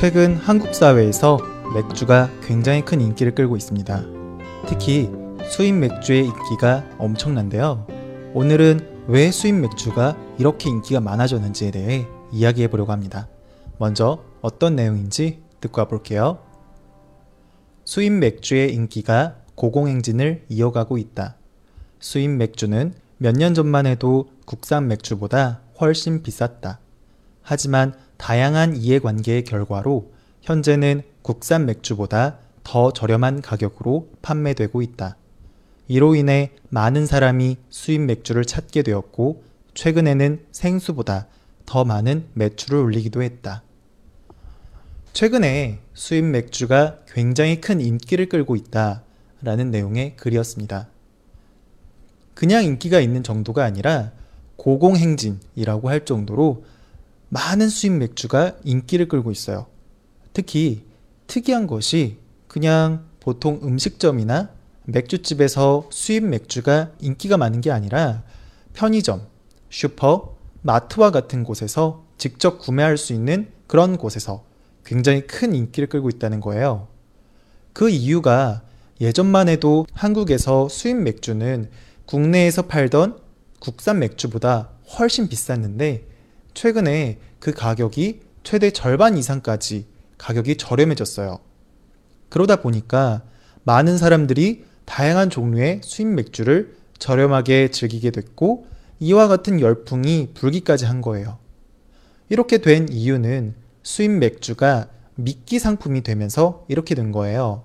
최근 한국 사회에서 맥주가 굉장히 큰 인기를 끌고 있습니다. 특히 수입 맥주의 인기가 엄청난데요. 오늘은 왜 수입 맥주가 이렇게 인기가 많아졌는지에 대해 이야기해 보려고 합니다. 먼저 어떤 내용인지 듣고 와볼게요. 수입 맥주의 인기가 고공행진을 이어가고 있다. 수입 맥주는 몇 년 전만 해도 국산 맥주보다 훨씬 비쌌다. 하지만 다양한 이해관계의 결과로 현재는 국산 맥주보다 더 저렴한 가격으로 판매되고 있다. 이로 인해 많은 사람이 수입 맥주를 찾게 되었고, 최근에는 생수보다 더 많은 매출을 올리기도 했다. 최근에 수입 맥주가 굉장히 큰 인기를 끌고 있다. 라는 내용의 글이었습니다. 그냥 인기가 있는 정도가 아니라 고공행진이라고 할 정도로 많은 수입 맥주가 인기를 끌고 있어요. 특히 특이한 것이 그냥 보통 음식점이나 맥주집에서 수입 맥주가 인기가 많은 게 아니라 편의점, 슈퍼, 마트와 같은 곳에서 직접 구매할 수 있는 그런 곳에서 굉장히 큰 인기를 끌고 있다는 거예요. 그 이유가 예전만 해도 한국에서 수입 맥주는 국내에서 팔던 국산 맥주보다 훨씬 비쌌는데 최근에 그 가격이 최대 절반 이상까지 가격이 저렴해졌어요. 그러다 보니까 많은 사람들이 다양한 종류의 수입 맥주를 저렴하게 즐기게 됐고 이와 같은 열풍이 불기까지 한 거예요. 이렇게 된 이유는 수입 맥주가 미끼 상품이 되면서 이렇게 된 거예요.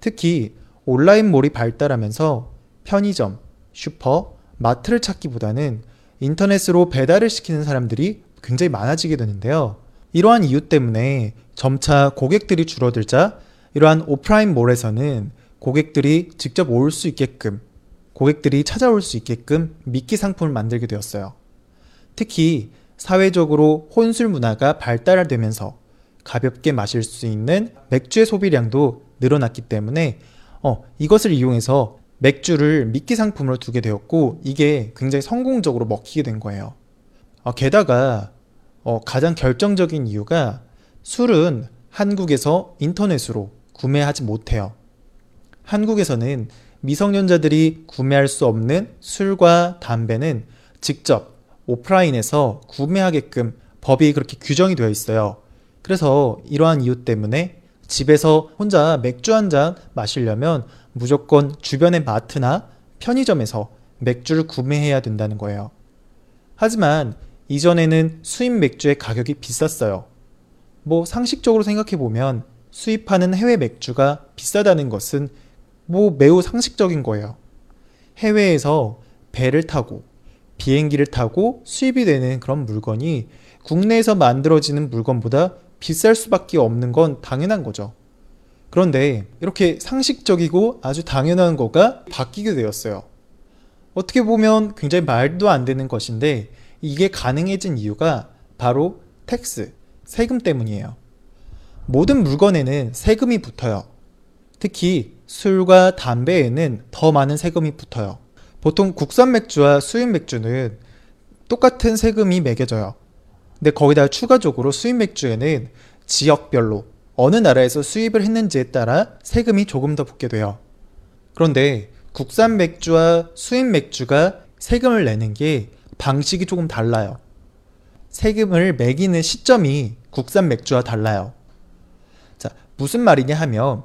특히 온라인몰이 발달하면서 편의점, 슈퍼, 마트를 찾기보다는 인터넷으로 배달을 시키는 사람들이 굉장히 많아지게 되는데요. 이러한 이유 때문에 점차 고객들이 줄어들자 이러한 오프라인 몰에서는 고객들이 직접 올 수 있게끔 고객들이 찾아올 수 있게끔 미끼 상품을 만들게 되었어요. 특히 사회적으로 혼술 문화가 발달되면서 가볍게 마실 수 있는 맥주의 소비량도 늘어났기 때문에 어, 이것을 이용해서 맥주를 미끼 상품으로 두게 되었고 이게 굉장히 성공적으로 먹히게 된 거예요. 어, 게다가 어, 가장 결정적인 이유가 술은 한국에서 인터넷으로 구매하지 못해요. 한국에서는 미성년자들이 구매할 수 없는 술과 담배는 직접 오프라인에서 구매하게끔 법이 그렇게 규정이 되어 있어요. 그래서 이러한 이유 때문에 집에서 혼자 맥주 한 잔 마시려면 무조건 주변의 마트나 편의점에서 맥주를 구매해야 된다는 거예요. 하지만 이전에는 수입 맥주의 가격이 비쌌어요. 뭐 상식적으로 생각해 보면 수입하는 해외 맥주가 비싸다는 것은 뭐 매우 상식적인 거예요. 해외에서 배를 타고 비행기를 타고 수입이 되는 그런 물건이 국내에서 만들어지는 물건보다 비쌀 수밖에 없는 건 당연한 거죠. 그런데 이렇게 상식적이고 아주 당연한 거가 바뀌게 되었어요. 어떻게 보면 굉장히 말도 안 되는 것인데 이게 가능해진 이유가 바로 tax, 세금 때문이에요. 모든 물건에는 세금이 붙어요. 특히 술과 담배에는 더 많은 세금이 붙어요. 보통 국산 맥주와 수입 맥주는 똑같은 세금이 매겨져요. 근데 거기다 추가적으로 수입 맥주에는 지역별로 어느 나라에서 수입을 했는지에 따라 세금이 조금 더 붙게 돼요. 그런데 국산 맥주와 수입 맥주가 세금을 내는 게 방식이 조금 달라요. 세금을 매기는 시점이 국산 맥주와 달라요. 자, 무슨 말이냐 하면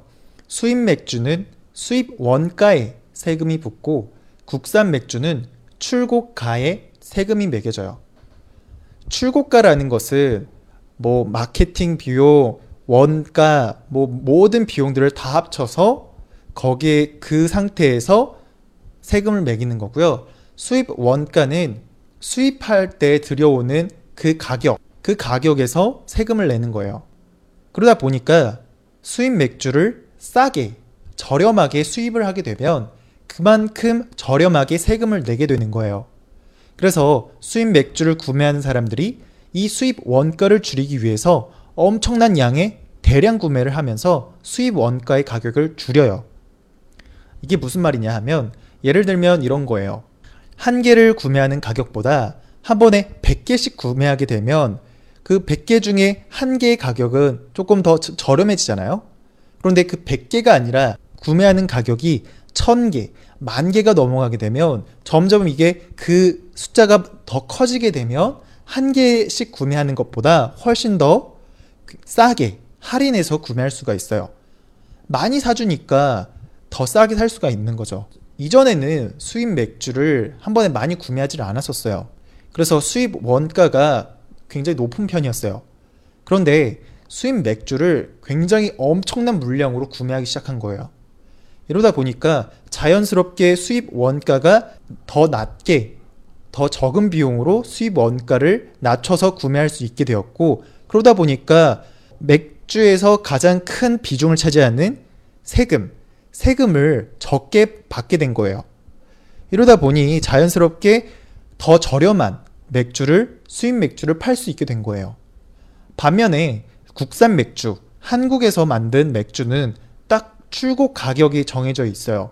수입 맥주는 수입 원가에 세금이 붙고 국산 맥주는 출고가에 세금이 매겨져요. 출고가라는 것은 뭐 마케팅 비용, 원가, 뭐 모든 비용들을 다 합쳐서 거기에 그 상태에서 세금을 매기는 거고요. 수입 원가는 수입할 때 들여오는 그 가격, 그 가격에서 세금을 내는 거예요. 그러다 보니까 수입 맥주를 싸게, 저렴하게 수입을 하게 되면 그만큼 저렴하게 세금을 내게 되는 거예요. 그래서 수입 맥주를 구매하는 사람들이 이 수입 원가를 줄이기 위해서 엄청난 양의 대량 구매를 하면서 수입 원가의 가격을 줄여요. 이게 무슨 말이냐 하면 예를 들면 이런 거예요. 한 개를 구매하는 가격보다 한 번에 100개씩 구매하게 되면 그 100개 중에 한 개의 가격은 조금 더 저- 저렴해지잖아요. 그런데 그 100개가 아니라 구매하는 가격이 1000개, 만 개가 넘어가게 되면 점점 이게 그 숫자가 더 커지게 되면 한 개씩 구매하는 것보다 훨씬 더 싸게 할인해서 구매할 수가 있어요. 많이 사주니까 더 싸게 살 수가 있는 거죠. 이전에는 수입 맥주를 한 번에 많이 구매하지 않았었어요. 그래서 수입 원가가 굉장히 높은 편이었어요. 그런데 수입 맥주를 굉장히 엄청난 물량으로 구매하기 시작한 거예요. 이러다 보니까 자연스럽게 수입 원가가 더 낮게, 더 적은 비용으로 수입 원가를 낮춰서 구매할 수 있게 되었고, 그러다 보니까 맥주에서 가장 큰 비중을 차지하는 세금, 세금을 적게 받게 된 거예요. 이러다 보니 자연스럽게 더 저렴한 맥주를, 수입 맥주를 팔 수 있게 된 거예요. 반면에 국산 맥주, 한국에서 만든 맥주는 딱 출고 가격이 정해져 있어요.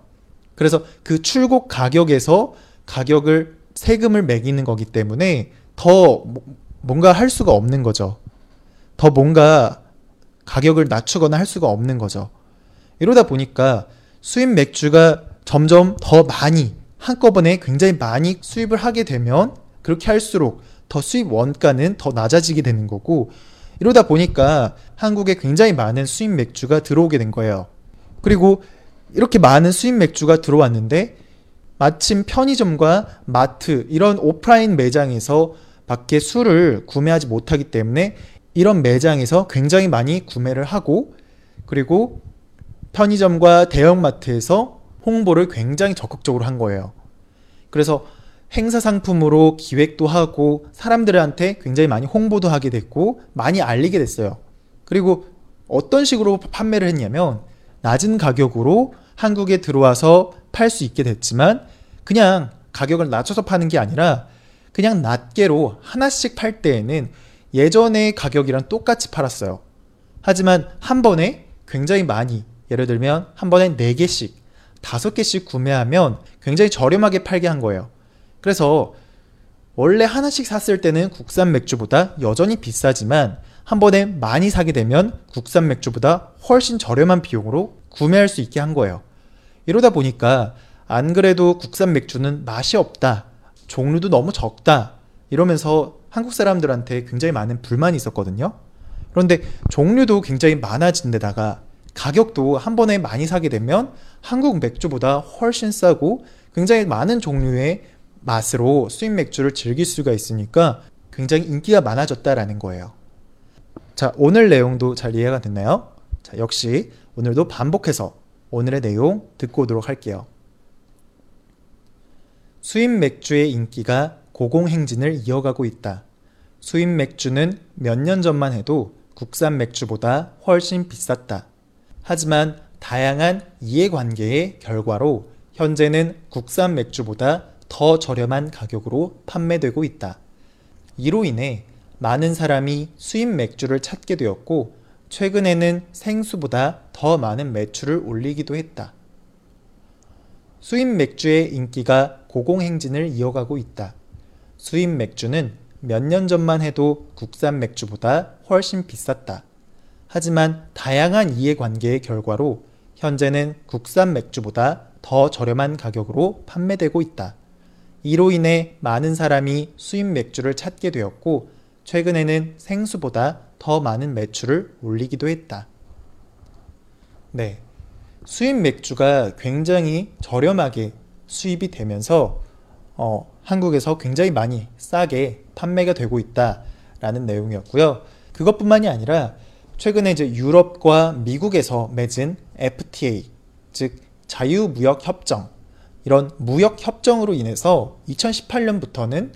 그래서 그 출고 가격에서 가격을 세금을 매기는 거기 때문에 더 뭐- 뭔가 할 수가 없는 거죠. 더 뭔가 가격을 낮추거나 할 수가 없는 거죠. 이러다 보니까 수입 맥주가 점점 더 많이 한꺼번에 굉장히 많이 수입을 하게 되면 그렇게 할수록 더 수입 원가는 더 낮아지게 되는 거고 이러다 보니까 한국에 굉장히 많은 수입 맥주가 들어오게 된 거예요. 그리고 이렇게 많은 수입 맥주가 들어왔는데 마침 편의점과 마트 이런 오프라인 매장에서 밖에 술을 구매하지 못하기 때문에 이런 매장에서 굉장히 많이 구매를 하고 그리고 편의점과 대형마트에서 홍보를 굉장히 적극적으로 한 거예요. 그래서 행사 상품으로 기획도 하고 사람들한테 굉장히 많이 홍보도 하게 됐고 많이 알리게 됐어요. 그리고 어떤 식으로 판매를 했냐면 낮은 가격으로 한국에 들어와서 팔 수 있게 됐지만 그냥 가격을 낮춰서 파는 게 아니라 그냥 낮게로 하나씩 팔 때에는 예전의 가격이랑 똑같이 팔았어요. 하지만 한 번에 굉장히 많이 예를 들면 한 번에 4개씩, 5개씩 구매하면 굉장히 저렴하게 팔게 한 거예요. 그래서 원래 하나씩 샀을 때는 국산 맥주보다 여전히 비싸지만 한 번에 많이 사게 되면 국산 맥주보다 훨씬 저렴한 비용으로 구매할 수 있게 한 거예요. 이러다 보니까 안 그래도 국산 맥주는 맛이 없다. 종류도 너무 적다. 이러면서 한국 사람들한테 굉장히 많은 불만이 있었거든요. 그런데 종류도 굉장히 많아진 데다가 가격도 한 번에 많이 사게 되면 한국 맥주보다 훨씬 싸고 굉장히 많은 종류의 맛으로 수입 맥주를 즐길 수가 있으니까 굉장히 인기가 많아졌다라는 거예요. 자, 오늘 내용도 잘 이해가 됐나요? 자, 역시 오늘도 반복해서 오늘의 내용 듣고 오도록 할게요. 수입 맥주의 인기가 고공행진을 이어가고 있다. 수입 맥주는 몇 년 전만 해도 국산 맥주보다 훨씬 비쌌다. 하지만 다양한 이해관계의 결과로 현재는 국산 맥주보다 더 저렴한 가격으로 판매되고 있다. 이로 인해 많은 사람이 수입 맥주를 찾게 되었고, 최근에는 생수보다 더 많은 매출을 올리기도 했다. 수입 맥주의 인기가 고공행진을 이어가고 있다. 수입 맥주는 몇 년 전만 해도 국산 맥주보다 훨씬 비쌌다. 하지만 다양한 이해관계의 결과로 현재는 국산 맥주보다 더 저렴한 가격으로 판매되고 있다. 이로 인해 많은 사람이 수입 맥주를 찾게 되었고, 최근에는 생수보다 더 많은 매출을 올리기도 했다. 네. 수입 맥주가 굉장히 저렴하게 수입이 되면서 어, 한국에서 굉장히 많이 싸게 판매가 되고 있다라는 내용이었고요. 그것뿐만이 아니라 최근에 이제 유럽과 미국에서 맺은 FTA 즉 자유무역 협정 이런 무역 협정으로 인해서 2018년부터는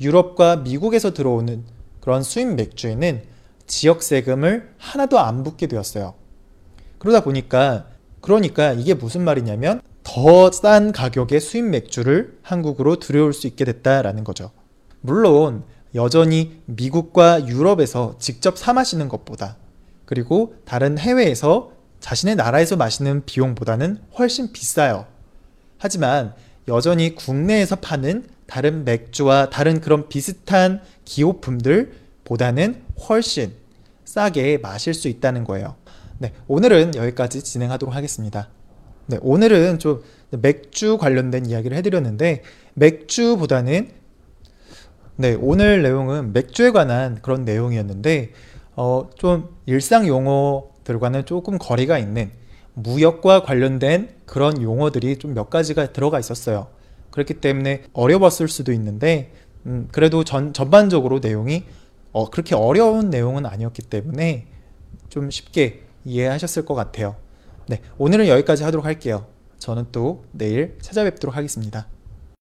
유럽과 미국에서 들어오는 그런 수입 맥주에는 지역 세금을 하나도 안 붙게 되었어요. 그러다 보니까 그러니까 이게 무슨 말이냐면 더 싼 가격의 수입 맥주를 한국으로 들여올 수 있게 됐다라는 거죠. 물론 여전히 미국과 유럽에서 직접 사 마시는 것보다 그리고 다른 해외에서 자신의 나라에서 마시는 비용보다는 훨씬 비싸요. 하지만 여전히 국내에서 파는 다른 맥주와 다른 그런 비슷한 기호품들보다는 훨씬 싸게 마실 수 있다는 거예요. 네, 오늘은 여기까지 진행하도록 하겠습니다. 네, 오늘은 좀 맥주 관련된 이야기를 해드렸는데 맥주보다는 네, 오늘 내용은 맥주에 관한 그런 내용이었는데 어, 좀 일상 용어들과는 조금 거리가 있는 무역과 관련된 그런 용어들이 좀 몇 가지가 들어가 있었어요. 그렇기 때문에 어려웠을 수도 있는데 음, 그래도 전, 전반적으로 내용이 어, 그렇게 어려운 내용은 아니었기 때문에 좀 쉽게 이해하셨을 것 같아요. 네, 오늘은 여기까지 하도록 할게요. 저는 또 내일 찾아뵙도록 하겠습니다.